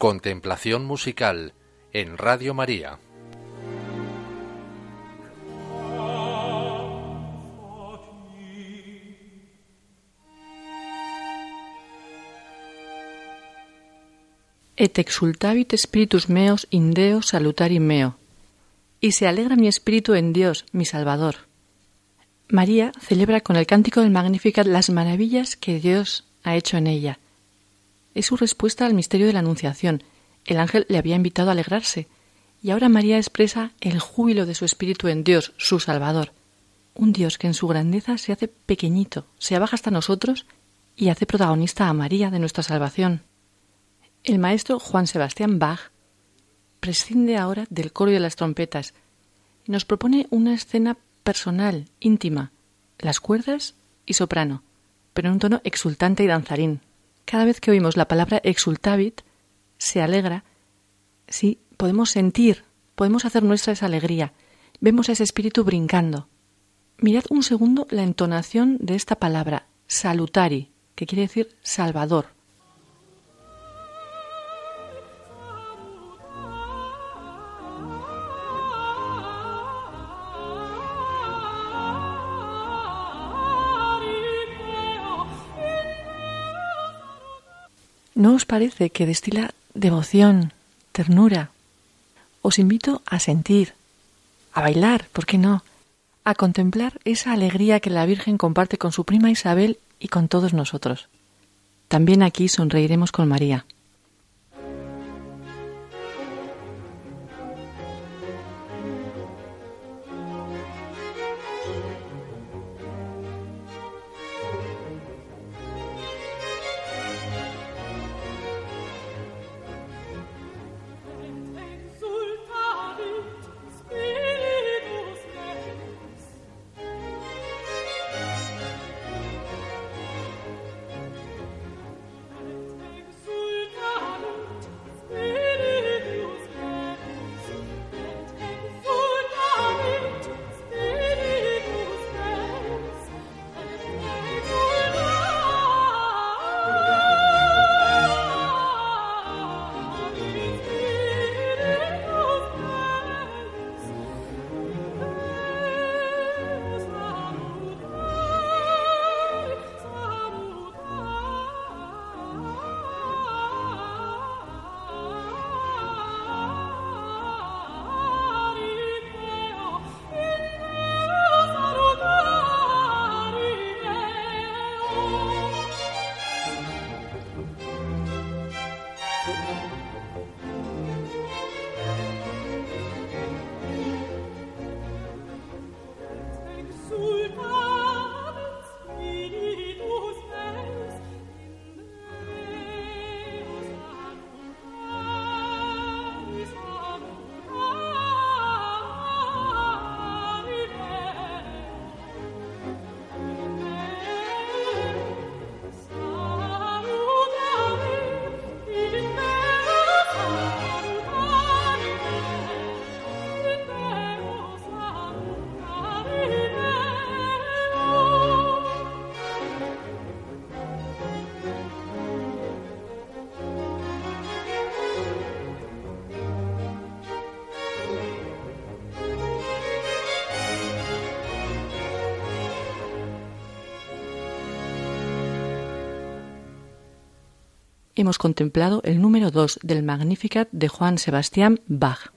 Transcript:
Contemplación musical en Radio María. Et exultavit spiritus meos in Deo salutari meo. Y se alegra mi espíritu en Dios, mi Salvador. María celebra con el cántico del Magnificat las maravillas que Dios ha hecho en ella es su respuesta al misterio de la Anunciación. El ángel le había invitado a alegrarse, y ahora María expresa el júbilo de su espíritu en Dios, su Salvador. Un Dios que en su grandeza se hace pequeñito, se abaja hasta nosotros y hace protagonista a María de nuestra salvación. El maestro Juan Sebastián Bach prescinde ahora del coro y de las trompetas y nos propone una escena personal, íntima, las cuerdas y soprano, pero en un tono exultante y danzarín, cada vez que oímos la palabra exultavit, se alegra, sí, podemos sentir, podemos hacer nuestra esa alegría, vemos a ese espíritu brincando. Mirad un segundo la entonación de esta palabra, salutari, que quiere decir salvador. ¿No os parece que destila devoción, ternura? Os invito a sentir, a bailar, ¿por qué no? A contemplar esa alegría que la Virgen comparte con su prima Isabel y con todos nosotros. También aquí sonreiremos con María. Hemos contemplado el número 2 del Magnificat de Juan Sebastián Bach.